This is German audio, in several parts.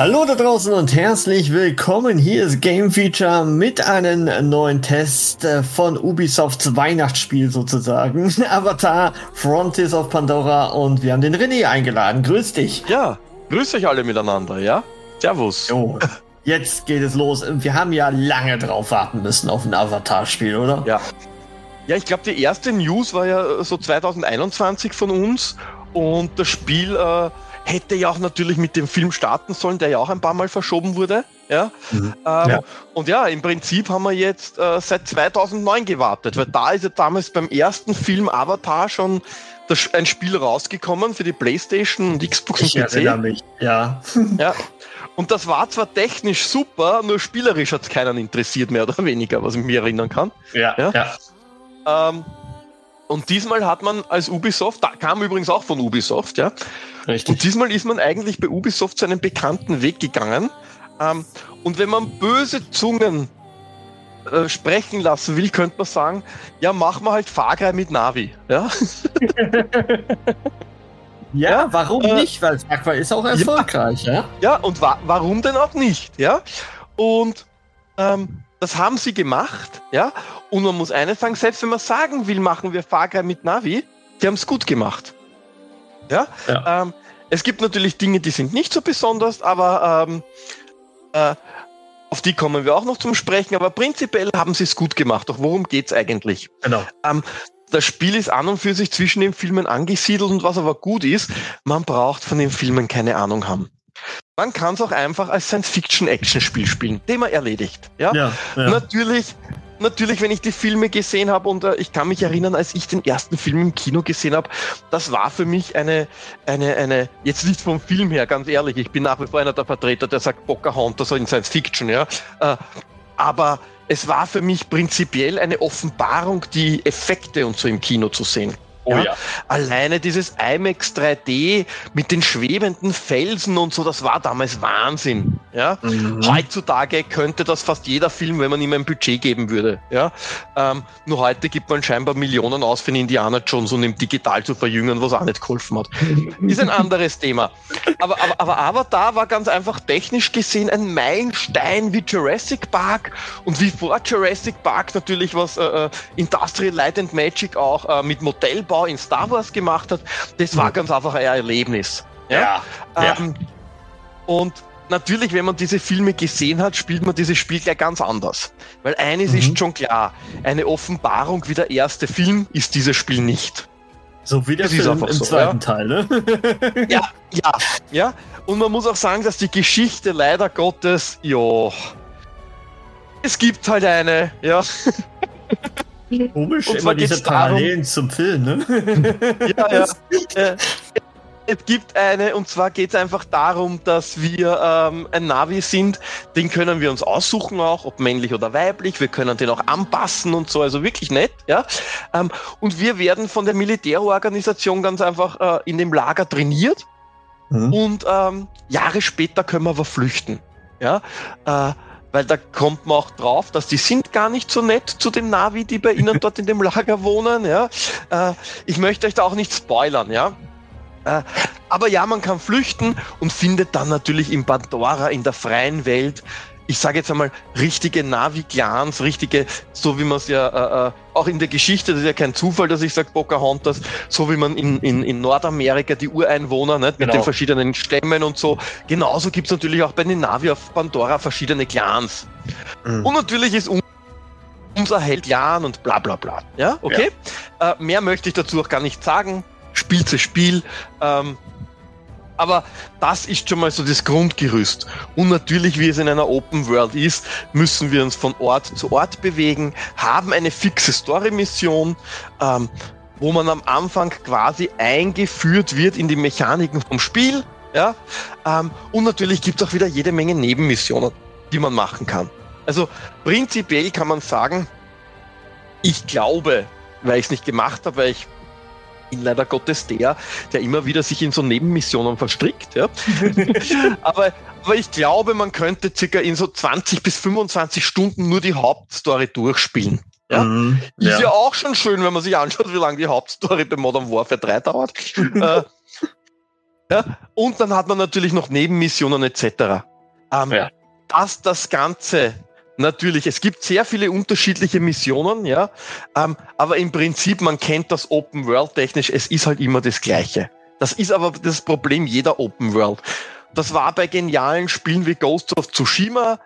Hallo da draußen und herzlich willkommen. Hier ist Game Feature mit einem neuen Test äh, von Ubisofts Weihnachtsspiel sozusagen. Avatar, Frontiers of Pandora und wir haben den René eingeladen. Grüß dich. Ja, grüß euch alle miteinander, ja? Servus. Jo, jetzt geht es los. Wir haben ja lange drauf warten müssen auf ein Avatar-Spiel, oder? Ja. Ja, ich glaube, die erste News war ja so 2021 von uns und das Spiel äh, hätte ja auch natürlich mit dem Film starten sollen, der ja auch ein paar Mal verschoben wurde. Ja? Mhm. Ähm, ja. Und ja, im Prinzip haben wir jetzt äh, seit 2009 gewartet, weil da ist ja damals beim ersten Film Avatar schon das, ein Spiel rausgekommen für die PlayStation und Xbox ich und PC. Ich mich, ja. ja. Und das war zwar technisch super, nur spielerisch hat es keinen interessiert, mehr oder weniger, was ich mich erinnern kann. Ja, ja. ja. Ähm, und diesmal hat man als Ubisoft, da kam übrigens auch von Ubisoft, ja. Richtig. Und diesmal ist man eigentlich bei Ubisoft zu einem bekannten Weg gegangen. Ähm, und wenn man böse Zungen äh, sprechen lassen will, könnte man sagen, ja, machen wir halt Fahrgrei mit Navi, ja. ja, ja, warum äh, nicht? Weil Far ist auch erfolgreich, ja. Ja, ja und wa warum denn auch nicht, ja? Und ähm, das haben sie gemacht, ja. Und man muss eines sagen, selbst wenn man sagen will, machen wir Fahrgrad mit Navi, die haben es gut gemacht. Ja. ja. Ähm, es gibt natürlich Dinge, die sind nicht so besonders, aber ähm, äh, auf die kommen wir auch noch zum Sprechen. Aber prinzipiell haben sie es gut gemacht. Doch worum geht's eigentlich? Genau. Ähm, das Spiel ist an und für sich zwischen den Filmen angesiedelt und was aber gut ist, man braucht von den Filmen keine Ahnung haben. Man kann es auch einfach als Science-Fiction-Action-Spiel spielen. Thema erledigt. Ja? ja, ja. Natürlich, natürlich, wenn ich die Filme gesehen habe und äh, ich kann mich erinnern, als ich den ersten Film im Kino gesehen habe, das war für mich eine, eine, eine, jetzt nicht vom Film her, ganz ehrlich, ich bin nach wie vor einer der Vertreter, der sagt Pocahontas in Science Fiction, ja. Äh, aber es war für mich prinzipiell eine Offenbarung, die Effekte und so im Kino zu sehen. Oh ja. ja. Alleine dieses IMAX 3D mit den schwebenden Felsen und so, das war damals Wahnsinn. Ja? Mhm. Heutzutage könnte das fast jeder Film, wenn man ihm ein Budget geben würde. Ja? Ähm, nur heute gibt man scheinbar Millionen aus für den Indiana Jones und ihm digital zu verjüngen, was auch nicht geholfen hat. Ist ein anderes Thema. Aber, aber, aber Avatar war ganz einfach technisch gesehen ein Meilenstein wie Jurassic Park und wie vor Jurassic Park natürlich was äh, äh Industrial Light and Magic auch äh, mit Modell Modellbau in Star Wars gemacht hat, das war mhm. ganz einfach ein Erlebnis. Ja. ja, ähm, ja. Und natürlich, wenn man diese Filme gesehen hat, spielt man dieses Spiel gleich ganz anders. Weil eines mhm. ist schon klar, eine Offenbarung wie der erste Film ist dieses Spiel nicht. So wie der das Film im so, zweiten ja? Teil, ne? ja, ja, ja. Und man muss auch sagen, dass die Geschichte leider Gottes, ja, es gibt halt eine, ja. Komisch, und immer diese Parallelen darum, zum Film, ne? ja, ja. Äh, es gibt eine, und zwar geht es einfach darum, dass wir ähm, ein Navi sind, den können wir uns aussuchen auch, ob männlich oder weiblich, wir können den auch anpassen und so, also wirklich nett, ja. Ähm, und wir werden von der Militärorganisation ganz einfach äh, in dem Lager trainiert mhm. und ähm, Jahre später können wir aber flüchten, ja. Äh, weil da kommt man auch drauf, dass die sind gar nicht so nett zu den Navi, die bei ihnen dort in dem Lager wohnen. Ja, äh, ich möchte euch da auch nicht spoilern, ja. Äh, aber ja, man kann flüchten und findet dann natürlich in Pandora in der freien Welt ich sage jetzt einmal, richtige Navi-Clans, richtige, so wie man es ja äh, äh, auch in der Geschichte, das ist ja kein Zufall, dass ich sage Pocahontas, so wie man in, in, in Nordamerika die Ureinwohner nicht, genau. mit den verschiedenen Stämmen und so, genauso gibt es natürlich auch bei den Navi auf Pandora verschiedene Clans. Mhm. Und natürlich ist unser Held Jan und bla bla bla. Ja, okay? Ja. Äh, mehr möchte ich dazu auch gar nicht sagen. Spielt das Spiel. Ähm, Aber das ist schon mal so das Grundgerüst. Und natürlich, wie es in einer Open World ist, müssen wir uns von Ort zu Ort bewegen, haben eine fixe Story-Mission, ähm, wo man am Anfang quasi eingeführt wird in die Mechaniken vom Spiel. Ja? Ähm, und natürlich gibt es auch wieder jede Menge Nebenmissionen, die man machen kann. Also prinzipiell kann man sagen, ich glaube, weil ich es nicht gemacht habe, weil ich bin leider Gottes der, der immer wieder sich in so Nebenmissionen verstrickt. Ja? aber, aber ich glaube, man könnte circa in so 20 bis 25 Stunden nur die Hauptstory durchspielen. Ja? Mm, ja. Ist ja auch schon schön, wenn man sich anschaut, wie lange die Hauptstory bei Modern Warfare 3 dauert. äh, ja? Und dann hat man natürlich noch Nebenmissionen etc. Ähm, ja. Dass das Ganze Natürlich, es gibt sehr viele unterschiedliche Missionen, ja, ähm, aber im Prinzip, man kennt das Open World technisch, es ist halt immer das Gleiche. Das ist aber das Problem jeder Open World. Das war bei genialen Spielen wie Ghost of Tsushima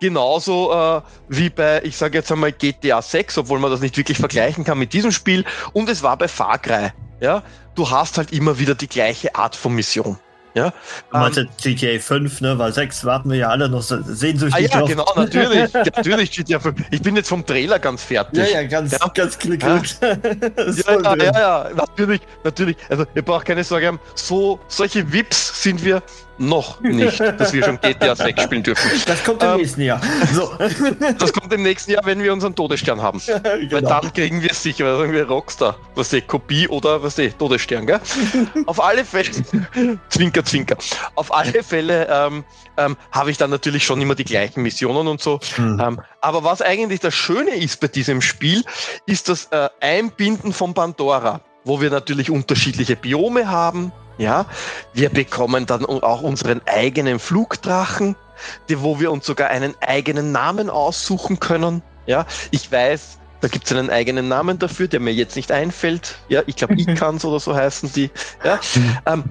genauso äh, wie bei, ich sage jetzt einmal GTA 6, obwohl man das nicht wirklich vergleichen kann mit diesem Spiel. Und es war bei Far Cry. Ja, du hast halt immer wieder die gleiche Art von Mission. Ja, du meinst ähm, GTA 5, ne? Weil 6 warten wir ja alle noch sehnsüchtig ah, ja, drauf. genau, natürlich. natürlich GTA 5. Ich bin jetzt vom Trailer ganz fertig. Ja, ja, ganz, ja. ganz glücklich. Ja. ja, ja, ja, natürlich, natürlich. Also, ihr braucht keine Sorge haben. So, solche Vips sind wir noch nicht, dass wir schon GTA 6 spielen dürfen. Das kommt im ähm, nächsten Jahr. So. Das kommt im nächsten Jahr, wenn wir unseren Todesstern haben. genau. Weil dann kriegen wir es sicher, weil sagen wir Rockstar, was ist Kopie oder was ist Todesstern, gell? Auf alle Fälle, Zwinker, Zwinker. Auf alle Fälle ähm, ähm, habe ich dann natürlich schon immer die gleichen Missionen und so. Mhm. Ähm, aber was eigentlich das Schöne ist bei diesem Spiel, ist das äh, Einbinden von Pandora, wo wir natürlich unterschiedliche Biome haben ja, wir bekommen dann auch unseren eigenen Flugdrachen, die, wo wir uns sogar einen eigenen Namen aussuchen können. Ja, ich weiß, da gibt es einen eigenen Namen dafür, der mir jetzt nicht einfällt. Ja, ich glaube, Ikans oder so heißen die. Ja, ähm,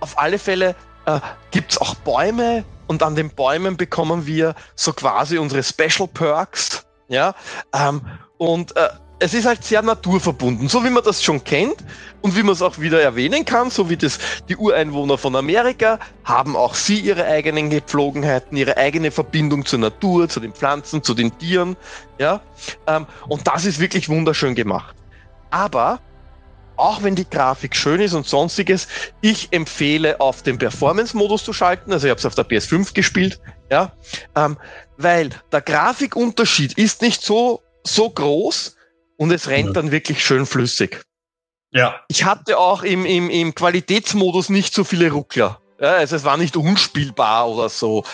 auf alle Fälle äh, gibt es auch Bäume und an den Bäumen bekommen wir so quasi unsere Special Perks. Ja, ähm, und äh, es ist halt sehr naturverbunden, so wie man das schon kennt und wie man es auch wieder erwähnen kann, so wie das die Ureinwohner von Amerika haben auch sie ihre eigenen Gepflogenheiten, ihre eigene Verbindung zur Natur, zu den Pflanzen, zu den Tieren, ja. Ähm, und das ist wirklich wunderschön gemacht. Aber auch wenn die Grafik schön ist und sonstiges, ich empfehle auf den Performance-Modus zu schalten. Also ich habe es auf der PS5 gespielt, ja, ähm, weil der Grafikunterschied ist nicht so so groß, und es rennt ja. dann wirklich schön flüssig. Ja. Ich hatte auch im, im, im Qualitätsmodus nicht so viele Ruckler. Ja, also es war nicht unspielbar oder so.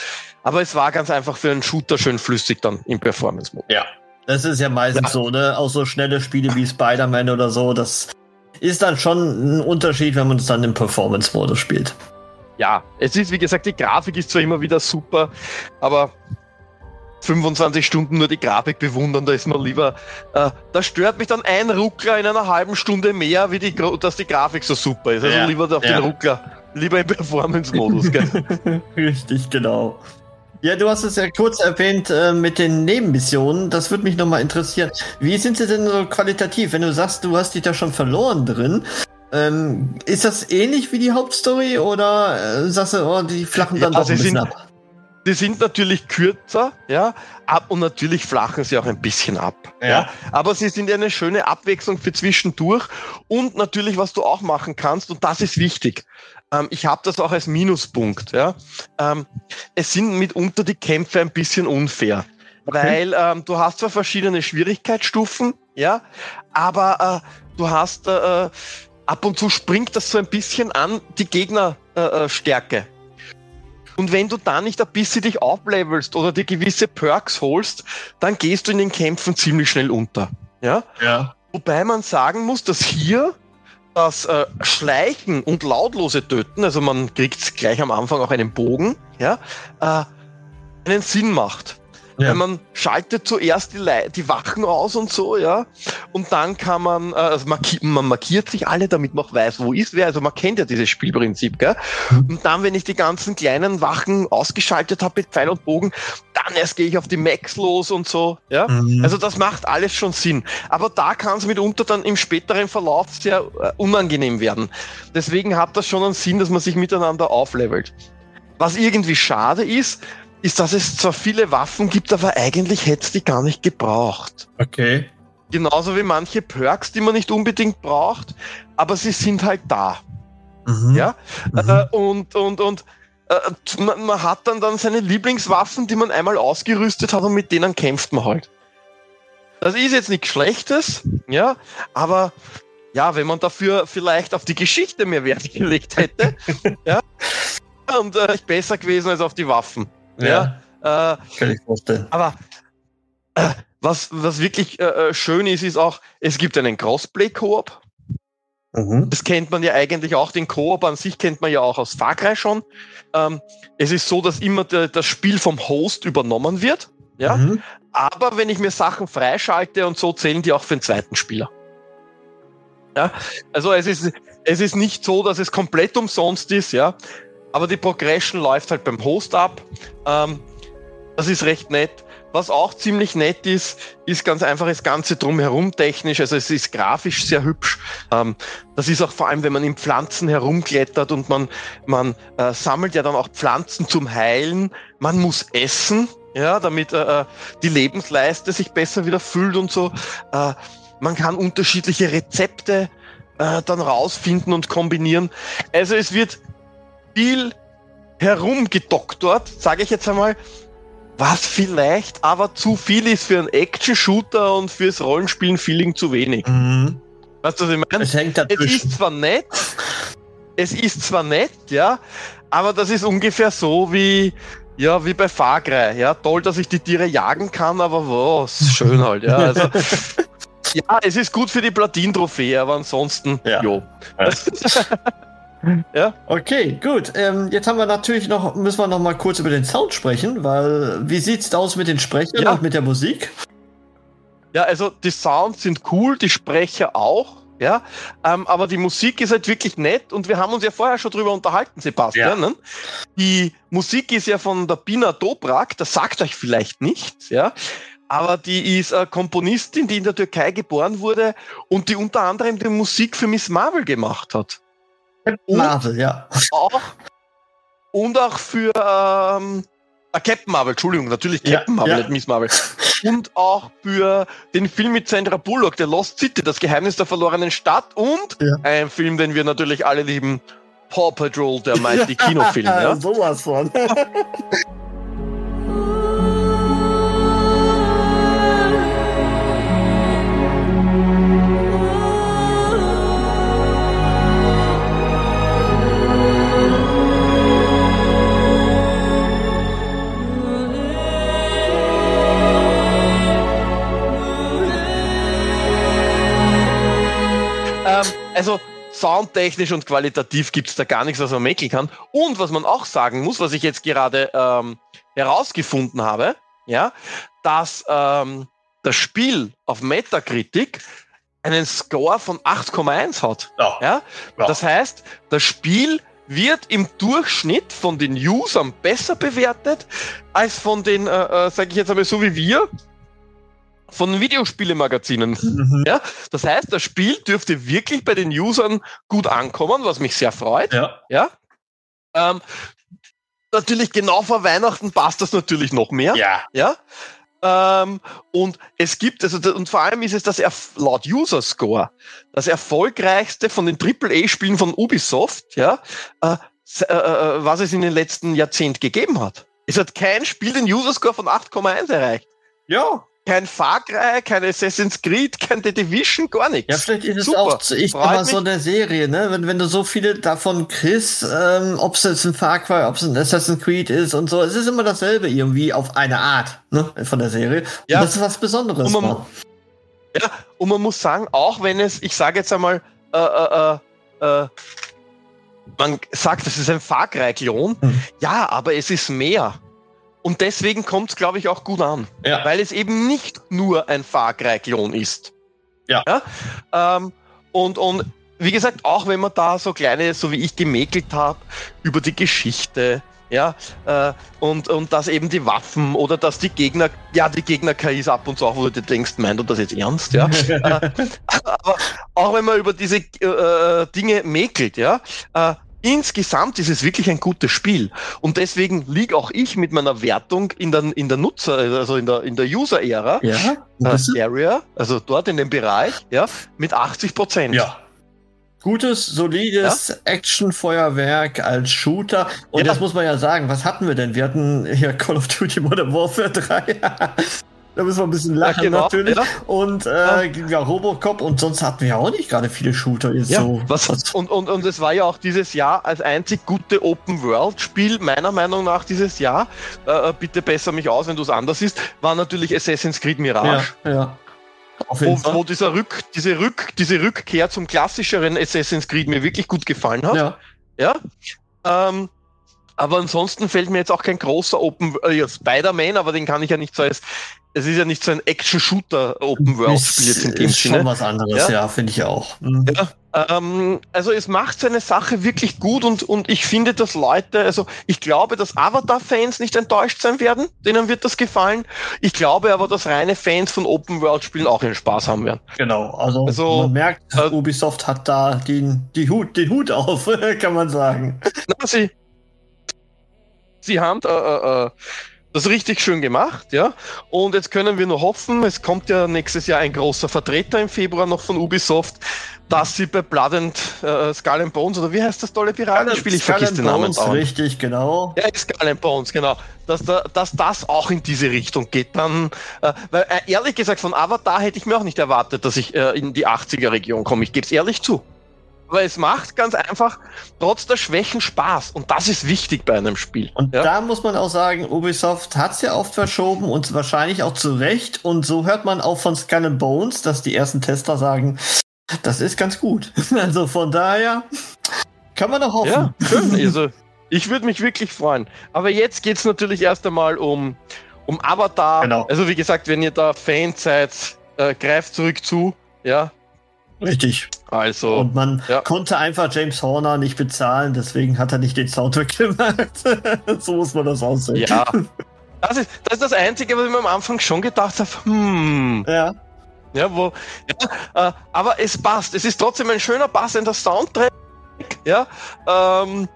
Aber es war ganz einfach für einen Shooter schön flüssig dann im Performance-Modus. Ja. Das ist ja meistens ja. so, ne? Auch so schnelle Spiele wie Spider-Man oder so, das ist dann schon ein Unterschied, wenn man es dann im Performance-Modus spielt. Ja, es ist, wie gesagt, die Grafik ist zwar immer wieder super, aber 25 Stunden nur die Grafik bewundern, da ist man lieber, äh, da stört mich dann ein Ruckler in einer halben Stunde mehr, wie die, dass die Grafik so super ist. Also ja, lieber auf ja. den Ruckler, lieber im Performance-Modus. Richtig, genau. Ja, du hast es ja kurz erwähnt äh, mit den Nebenmissionen. Das würde mich nochmal interessieren. Wie sind sie denn so qualitativ? Wenn du sagst, du hast dich da schon verloren drin, ähm, ist das ähnlich wie die Hauptstory oder äh, sagst du, oh, die flachen dann ja, doch ein bisschen ab? Die sind natürlich kürzer, ja, ab und natürlich flachen sie auch ein bisschen ab. Ja. ja. Aber sie sind eine schöne Abwechslung für zwischendurch und natürlich, was du auch machen kannst, und das ist wichtig. Ähm, ich habe das auch als Minuspunkt, ja. Ähm, es sind mitunter die Kämpfe ein bisschen unfair. Okay. Weil ähm, du hast zwar verschiedene Schwierigkeitsstufen, ja, aber äh, du hast äh, äh ab und zu springt das so ein bisschen an die Gegnerstärke. Äh, und wenn du dann nicht ein bisschen dich auflevelst oder dir gewisse Perks holst, dann gehst du in den Kämpfen ziemlich schnell unter. Ja? ja. Wobei man sagen muss, dass hier das äh, Schleichen und lautlose Töten, also man kriegt gleich am Anfang auch einen Bogen, ja, äh, einen Sinn macht. Ja. Weil man schaltet zuerst die, Le die Wachen aus und so, ja. Und dann kann man, äh, also marki man markiert sich alle, damit man auch weiß, wo ist wer. Also man kennt ja dieses Spielprinzip, gell? Mhm. Und dann, wenn ich die ganzen kleinen Wachen ausgeschaltet habe mit Pfeil und Bogen, dann erst gehe ich auf die Max los und so. Ja? Mhm. Also das macht alles schon Sinn. Aber da kann es mitunter dann im späteren Verlauf sehr äh, unangenehm werden. Deswegen hat das schon einen Sinn, dass man sich miteinander auflevelt. Was irgendwie schade ist, ist, dass es zwar viele Waffen gibt, aber eigentlich hätte es die gar nicht gebraucht. Okay. Genauso wie manche Perks, die man nicht unbedingt braucht, aber sie sind halt da. Mhm. Ja? Mhm. Äh, und und, und äh, man, man hat dann, dann seine Lieblingswaffen, die man einmal ausgerüstet hat und mit denen kämpft man halt. Das ist jetzt nichts Schlechtes, ja, aber ja, wenn man dafür vielleicht auf die Geschichte mehr Wert gelegt hätte, ja, und äh, besser gewesen als auf die Waffen. Ja. Äh, kann ich vorstellen. aber äh, was, was wirklich äh, äh, schön ist, ist auch, es gibt einen Crossplay-Koop. Mhm. Das kennt man ja eigentlich auch, den Koop an sich kennt man ja auch aus Far Cry schon. Ähm, es ist so, dass immer der, das Spiel vom Host übernommen wird. Ja? Mhm. Aber wenn ich mir Sachen freischalte und so, zählen die auch für den zweiten Spieler. Ja? Also es ist, es ist nicht so, dass es komplett umsonst ist, ja. Aber die Progression läuft halt beim Host ab. Ähm, das ist recht nett. Was auch ziemlich nett ist, ist ganz einfach das Ganze drumherum technisch. Also es ist grafisch sehr hübsch. Ähm, das ist auch vor allem, wenn man in Pflanzen herumklettert und man, man äh, sammelt ja dann auch Pflanzen zum Heilen. Man muss essen, ja, damit äh, äh, die Lebensleiste sich besser wieder füllt und so. Äh, man kann unterschiedliche Rezepte äh, dann rausfinden und kombinieren. Also es wird viel herumgedoktort, sage ich jetzt einmal, was vielleicht aber zu viel ist für einen Action-Shooter und fürs Rollenspielen-Feeling zu wenig. Mhm. Weißt du, was ich meine? Es hängt Es dazwischen. ist zwar nett, es ist zwar nett, ja, aber das ist ungefähr so wie, ja, wie bei Far Cry, ja, toll, dass ich die Tiere jagen kann, aber was, schön halt, ja, also, ja, es ist gut für die Platin-Trophäe, aber ansonsten, Ja. jo. Okay, gut. Ähm, jetzt haben wir natürlich noch, müssen wir noch mal kurz über den Sound sprechen, weil wie sieht's aus mit den Sprechern Ja. und mit der Musik? Ja, also die Sounds sind cool, die Sprecher auch, ja, ähm, aber die Musik ist halt wirklich nett und wir haben uns ja vorher schon drüber unterhalten, Sebastian. Ne? Die Musik ist ja von der Bina Dobrak, das sagt euch vielleicht nichts, ja, aber die ist äh, Komponistin, die in der Türkei geboren wurde und die unter anderem die Musik für Miss Marvel gemacht hat. Und Marvel, ja. auch und auch für ähm, äh, Captain Marvel, Entschuldigung, natürlich Ja, Captain Marvel, ja. nicht Miss Marvel. Und auch für den Film mit Sandra Bullock, The Lost City, das Geheimnis der verlorenen Stadt und Ja. ein Film, den wir natürlich alle lieben, Paw Patrol, der Mighty Kinofilm. Ja? Sowas von. also soundtechnisch und qualitativ gibt's da gar nichts, was man mäkeln kann. Und was man auch sagen muss, was ich jetzt gerade ähm, herausgefunden habe, ja, dass ähm, das Spiel auf Metacritic einen Score von 8,1 hat. Ja. Ja? Ja. Das heißt, das Spiel wird im Durchschnitt von den Usern besser bewertet als von den, äh, äh, sage ich jetzt einmal so wie wir, von Videospielemagazinen. Mhm. Ja, das heißt, das Spiel dürfte wirklich bei den Usern gut ankommen, was mich sehr freut. Ja. Ja. Ähm, natürlich genau vor Weihnachten passt das natürlich noch mehr. Ja. Ja. Ähm, und es gibt, also, und vor allem ist es das Erf laut User Score das erfolgreichste von den AAA-Spielen von Ubisoft, ja, äh, äh, äh, was es in den letzten Jahrzehnt gegeben hat. Es hat kein Spiel den User Score von 8,1 erreicht. Ja. Kein Far Cry, kein Assassin's Creed, kein The Division, gar nichts. Ja, vielleicht ist es Super. auch, zu- ich mal, so eine Serie, ne? Wenn, wenn du so viele davon kriegst, ähm, ob es jetzt ein Far Cry, ob es ein Assassin's Creed ist und so, es ist immer dasselbe irgendwie auf eine Art, ne? Von der Serie. Ja. Und das ist was Besonderes. Und man- ne? Ja, und man muss sagen, auch wenn es, ich sage jetzt einmal, äh, äh, äh, äh, man sagt, es ist ein Far Cry-Klon, Hm. ja, aber es ist mehr. Und deswegen kommt es, glaube ich, auch gut an. Ja. Weil es eben nicht nur ein Far Cry-Klon ist. Ja. Ähm, und, und wie gesagt, auch wenn man da so kleine, so wie ich gemäkelt habe, über die Geschichte, ja, äh, und, und dass eben die Waffen oder dass die Gegner, ja, die Gegner-KIs ab und zu auch, wo du denkst, meint du das jetzt ernst, ja? äh, aber auch wenn man über diese äh, Dinge mäkelt, ja, äh, Insgesamt ist es wirklich ein gutes Spiel. Und deswegen liege auch ich mit meiner Wertung in der, in der Nutzer, also in der, in der User-Ära, ja, äh, Area, also dort in dem Bereich, ja, mit 80 Prozent. Ja, Gutes, solides ja? Action-Feuerwerk als Shooter. Und ja. das muss man ja sagen, was hatten wir denn? Wir hatten hier Call of Duty Modern Warfare 3. da müssen wir ein bisschen lachen ja, genau, natürlich. Und äh, ja. Robocop und sonst hatten wir ja auch nicht gerade viele Shooter. Jetzt so. Was, und, und, und es war ja auch dieses Jahr als einzig gute Open-World-Spiel, meiner Meinung nach dieses Jahr, äh, äh bitte besser mich aus, wenn du es anders siehst, war natürlich Assassin's Creed Mirage. Ja, ja wo, wo, dieser Rück, diese, Rück, diese Rückkehr zum klassischeren Assassin's Creed mir wirklich gut gefallen hat. Ja. ja? Ähm, aber ansonsten fällt mir jetzt auch kein großer Open äh, ja, Spider-Man, aber den kann ich ja nicht so als es ist ja nicht so ein Action-Shooter Open World-Spiel jetzt in dem ist Sinne. schon was anderes, ja, ja finde ich auch. Mhm. Ja, ähm, also es macht seine Sache wirklich gut und, und ich finde, dass Leute, also ich glaube, dass Avatar-Fans nicht enttäuscht sein werden, denen wird das gefallen. Ich glaube aber, dass reine Fans von Open-World-Spielen auch ihren Spaß haben werden. Genau, also, also man merkt, äh, Ubisoft hat da den, die Hut, den Hut auf, kann man sagen. Na, sie, sie haben äh, äh, das richtig schön gemacht, ja. Und jetzt können wir nur hoffen, es kommt ja nächstes Jahr ein großer Vertreter im Februar noch von Ubisoft, dass sie bei Blood and äh, Skull and Bones, oder wie heißt das tolle Piratenspiel? Ich vergesse den Namen. Bones, richtig, genau. Ja, Skull and Bones, genau. Dass, da, dass das auch in diese Richtung geht. Dann, äh, weil äh, ehrlich gesagt, von Avatar hätte ich mir auch nicht erwartet, dass ich äh, in die 80er-Region komme. Ich gebe es ehrlich zu. Aber es macht ganz einfach trotz der Schwächen Spaß. Und das ist wichtig bei einem Spiel. Und ja? da muss man auch sagen, Ubisoft hat es ja oft verschoben und wahrscheinlich auch zu Recht. Und so hört man auch von Skull and Bones, dass die ersten Tester sagen, das ist ganz gut. Also von daher kann man doch hoffen. Ja, schön. Also, ich würde mich wirklich freuen. Aber jetzt geht es natürlich erst einmal um, um Avatar. Genau. Also wie gesagt, wenn ihr da Fan seid, äh, greift zurück zu. Ja, Richtig. Also. Und man ja. konnte einfach James Horner nicht bezahlen, deswegen hat er nicht den Soundtrack gemacht. so muss man das aussehen. Ja. Das ist, das ist das Einzige, was ich mir am Anfang schon gedacht habe. Hm. Ja. Ja, wo, ja, äh, aber es passt. Es ist trotzdem ein schöner, passender Soundtrack. Ja. Ähm,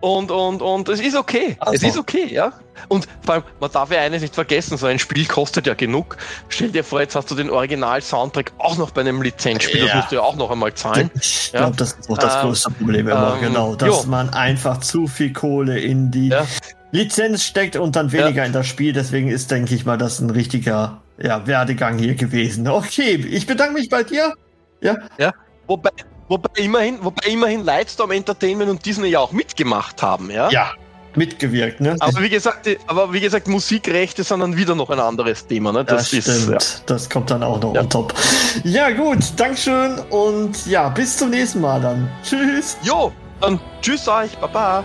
und, und, und es ist okay. Also. Es ist okay, ja. Und vor allem, man darf ja eines nicht vergessen, so ein Spiel kostet ja genug. Stell dir vor, jetzt hast du den Original-Soundtrack auch noch bei einem Lizenzspiel, ja. das musst du ja auch noch einmal zahlen. Ich ja? glaube, das ist auch das ähm, größte Problem immer, ähm, genau. Dass jo. man einfach zu viel Kohle in die ja. Lizenz steckt und dann weniger in das Spiel. Deswegen ist, denke ich mal, das ein richtiger ja, Werdegang hier gewesen. Okay, ich bedanke mich bei dir. Ja. Ja. Wobei, wobei immerhin, wobei immerhin Lightstorm Entertainment und Disney ja auch mitgemacht haben, ja? Ja, mitgewirkt, ne? Aber wie gesagt, die, aber wie gesagt, Musikrechte sind dann wieder noch ein anderes Thema, ne? Das, das ist, ja. Das kommt dann auch noch ja. on top. Ja, gut, Dankeschön und ja, bis zum nächsten Mal dann. Tschüss. Jo, dann tschüss euch, baba.